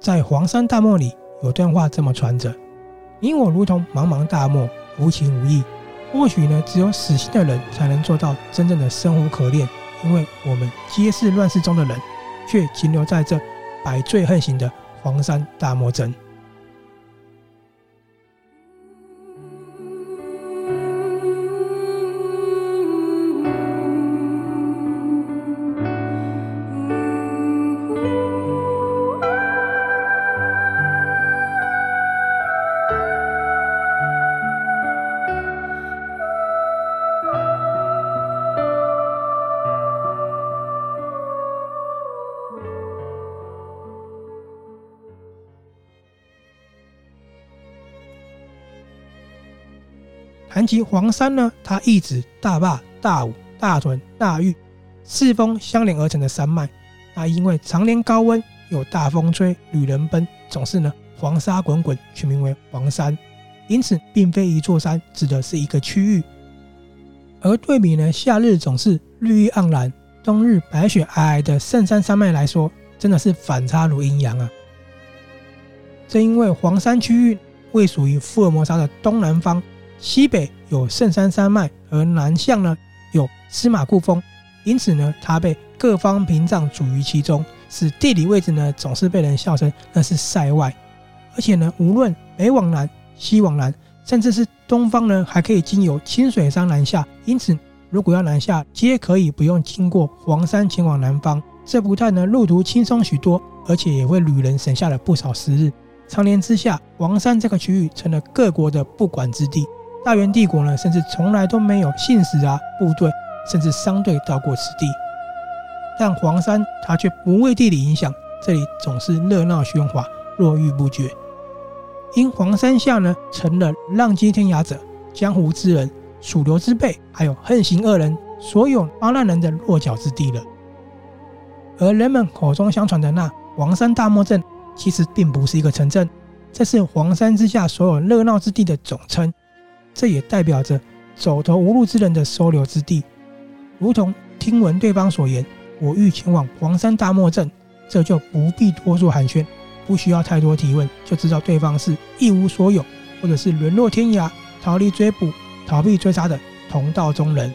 在黄山大漠里，有段话这么传着：你我如同茫茫大漠，无情无义。或许呢，只有死心的人才能做到真正的生无可恋，因为我们皆是乱世中的人，却停留在这百罪横行的黄山大漠中。谈及黄山呢，它意指大坝、大武、大屯、大峪四峰相连而成的山脉。那因为常年高温，有大风吹，旅人奔，总是呢黄沙滚滚，取名为黄山。因此，并非一座山，指的是一个区域。而对比呢，夏日总是绿意盎然，冬日白雪皑皑的圣山山脉来说，真的是反差如阴阳啊！正因为黄山区域位属于福尔摩沙的东南方。西北有圣山山脉，而南向呢有司马库峰，因此呢，它被各方屏障阻于其中，使地理位置呢总是被人笑称那是塞外。而且呢，无论北往南、西往南，甚至是东方呢，还可以经由清水山南下。因此，如果要南下，皆可以不用经过黄山前往南方。这不但呢路途轻松许多，而且也为旅人省下了不少时日。常年之下，黄山这个区域成了各国的不管之地。大元帝国呢，甚至从来都没有信使啊、部队，甚至商队到过此地。但黄山它却不为地理影响，这里总是热闹喧哗，络绎不绝。因黄山下呢，成了浪迹天涯者、江湖之人、鼠流之辈，还有横行恶人、所有逃难人的落脚之地了。而人们口中相传的那黄山大漠镇，其实并不是一个城镇，这是黄山之下所有热闹之地的总称。这也代表着走投无路之人的收留之地，如同听闻对方所言，我欲前往黄山大漠镇，这就不必多做寒暄，不需要太多提问，就知道对方是一无所有，或者是沦落天涯、逃离追捕、逃避追杀的同道中人。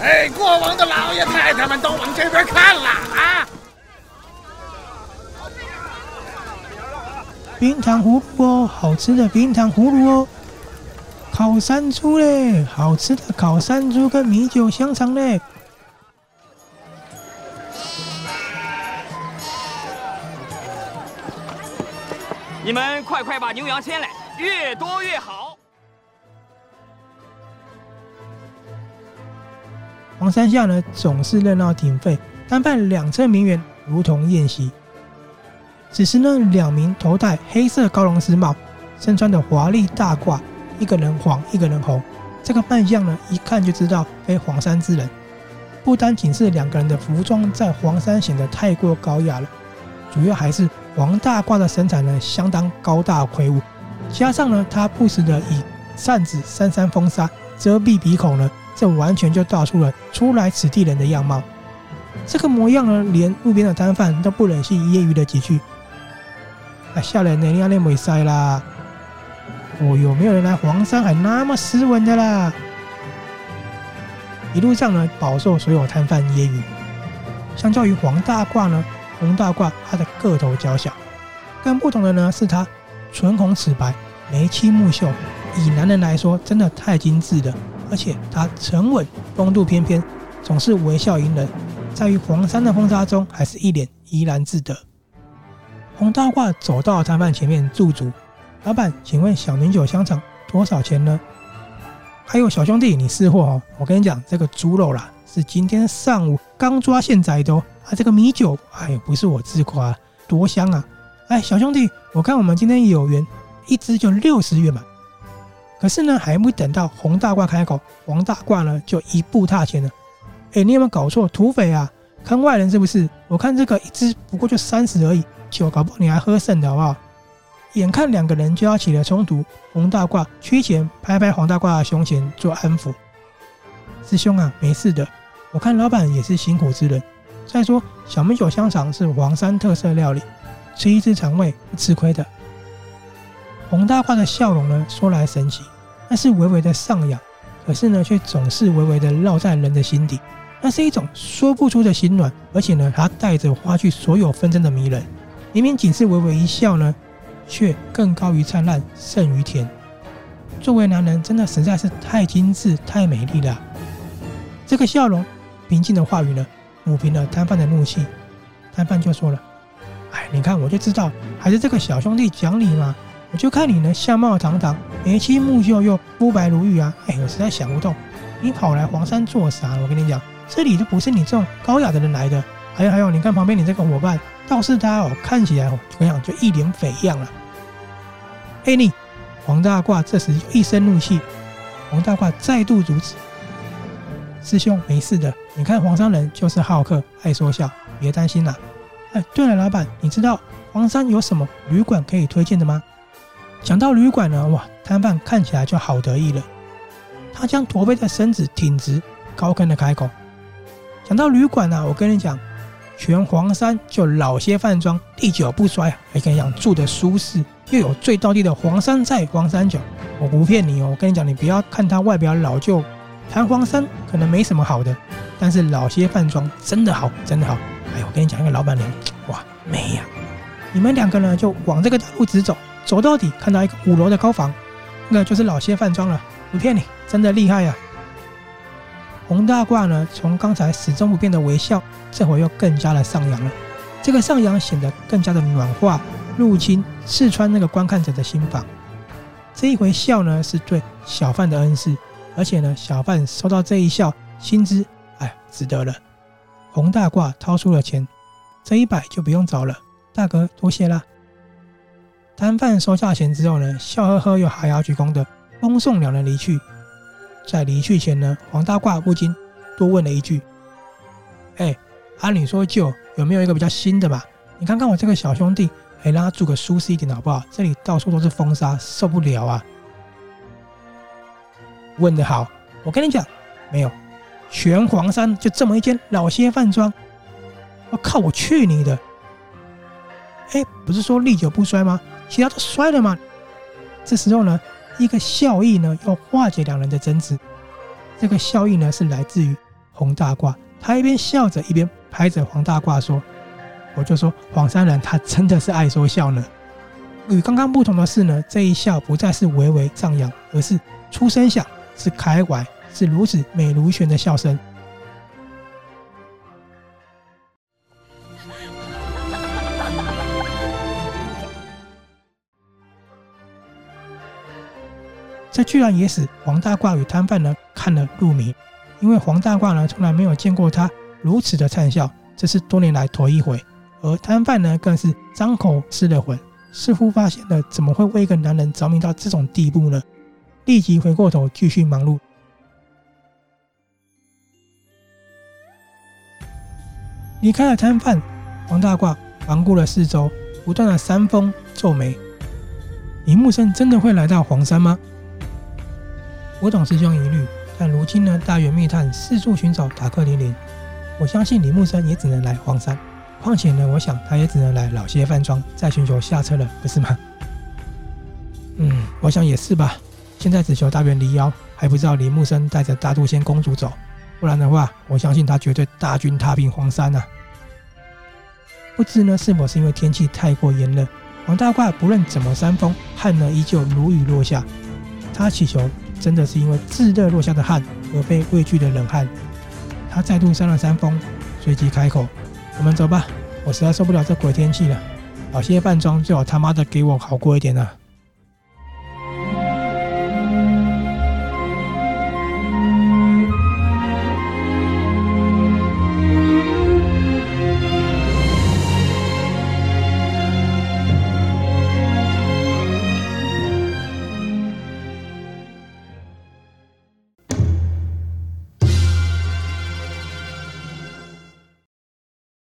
哎，过往的老爷太太们都往这边看了啊！冰糖葫芦哦，好吃的冰糖葫芦哦！烤山猪嘞，好吃的烤山猪跟米酒香肠嘞！你们快快把牛羊牵来，越多越好。黄山下呢，总是热闹鼎沸，单派两侧名媛如同宴席。此时呢，两名头戴黑色高龙丝帽、身穿的华丽大褂，一个人黄，一个人红。这个扮相呢，一看就知道非黄山之人。不单仅是两个人的服装在黄山显得太过高雅了，主要还是黄大褂的身材呢，相当高大魁梧，加上呢，他不时的以扇子扇扇风沙遮蔽鼻孔呢。这完全就道出了初来此地人的样貌。这个模样呢，连路边的摊贩都不忍心揶揄了几句：“啊，下来呢，你阿那没塞啦！哦，有没有人来黄山还那么斯文的啦？”一路上呢，饱受所有摊贩揶揄。相较于黄大褂呢，红大褂它的个头较小，更不同的呢是它唇红齿白，眉清目秀，以男人来说，真的太精致了。而且他沉稳，风度翩翩，总是微笑迎人，在于黄山的风沙中，还是一脸怡然自得。红大褂走到摊贩前面驻足：“老板，请问小米酒香肠多少钱呢？还有小兄弟，你识货哦！我跟你讲，这个猪肉啦，是今天上午刚抓现宰的哦。啊，这个米酒，哎呦，不是我自夸，多香啊！哎，小兄弟，我看我们今天有缘，一只就六十元嘛。可是呢，还没等到洪大褂开口，黄大褂呢就一步踏前了。哎，你有没有搞错？土匪啊，坑外人是不是？我看这个一只不过就三十而已，酒搞不好你还喝剩的好不好？眼看两个人就要起了冲突，洪大挂趋前拍拍黄大褂的胸前做安抚：“师兄啊，没事的。我看老板也是辛苦之人。再说小米酒香肠是黄山特色料理，吃一次肠胃不吃亏的。”洪大挂的笑容呢，说来神奇，那是微微的上扬，可是呢，却总是微微的绕在人的心底。那是一种说不出的心暖，而且呢，它带着花去所有纷争的迷人。明明仅是微微一笑呢。却更高于灿烂，胜于甜。作为男人，真的实在是太精致、太美丽了。这个笑容、平静的话语呢，抚平了摊贩的怒气。摊贩就说了：“哎，你看，我就知道，还是这个小兄弟讲理嘛。就看你呢，相貌堂堂，眉清目秀又肤白如玉啊。哎，我实在想不通，你跑来黄山做啥？我跟你讲，这里都不是你这种高雅的人来的。还有还有，你看旁边你这个伙伴。”倒是他哦，看起来哦，怎么样就一脸匪样了。嘿，你黄大褂这时就一身怒气，黄大褂再度阻止：“师兄没事的，你看黄山人就是好客，爱说笑，别担心啦。”哎，对了，老板，你知道黄山有什么旅馆可以推荐的吗？讲到旅馆呢，哇，摊贩看起来就好得意了，他将驼背的身子挺直，高亢的开口：“讲到旅馆呢，我跟你讲。”全黄山就老些饭庄，历久不衰啊，还可以讲住的舒适，又有最道地的黄山菜、黄山酒。我不骗你哦，我跟你讲，你不要看它外表老旧，谈黄山可能没什么好的，但是老些饭庄真的好，真的好。哎，我跟你讲，那个老板娘，哇，美呀！你们两个呢，就往这个大路直走，走到底，看到一个五楼的高房，那就是老些饭庄了。不骗你，真的厉害呀！洪大褂呢，从刚才始终不变的微笑，这会又更加的上扬了。这个上扬显得更加的暖化，入侵、刺穿那个观看者的心房。这一回笑呢，是对小贩的恩赐，而且呢，小贩收到这一笑，心知哎，值得了。洪大褂掏出了钱，这一百就不用找了，大哥多谢啦。摊贩收下钱之后呢，笑呵呵又哈腰鞠躬的，恭送两人离去。在离去前呢，黄大褂不禁多问了一句：“哎，按理说旧有没有一个比较新的吧？你看看我这个小兄弟，哎，让他住个舒适一点的好不好？这里到处都是风沙，受不了啊！”问得好，我跟你讲，没有，全黄山就这么一间老些饭庄。我靠，我去你的！哎，不是说历久不衰吗？其他都摔了吗？这时候呢？一个笑意呢，要化解两人的争执。这个笑意呢，是来自于洪大褂。他一边笑着，一边拍着黄大褂说：“我就说黄山人，他真的是爱说笑呢。与刚刚不同的是呢，这一笑不再是微微上扬，而是出声响，是开怀，是如此美如泉的笑声。”这居然也使黄大褂与摊贩呢看了入迷，因为黄大褂呢从来没有见过他如此的灿笑，这是多年来头一回。而摊贩呢更是张口失了魂，似乎发现了怎么会为一个男人着迷到这种地步呢？立即回过头继续忙碌。离开了摊贩，黄大褂环顾了四周，不断的扇风皱眉：林木生真的会来到黄山吗？我懂师兄疑虑，但如今呢，大元密探四处寻找塔克林林，我相信李木生也只能来黄山。况且呢，我想他也只能来老些饭庄，再寻求下车了，不是吗？嗯，我想也是吧。现在只求大元离妖，还不知道李木生带着大肚仙公主走，不然的话，我相信他绝对大军踏平黄山、啊。不知呢，是否是因为天气太过炎热，黄大挂不论怎么扇风，汗呢依旧如雨落下。他祈求。真的是因为炙热落下的汗而被畏惧的冷汗。他再度扇了扇风，随即开口：“我们走吧，我实在受不了这鬼天气了。老些饭庄最好他妈的给我好过一点啊！”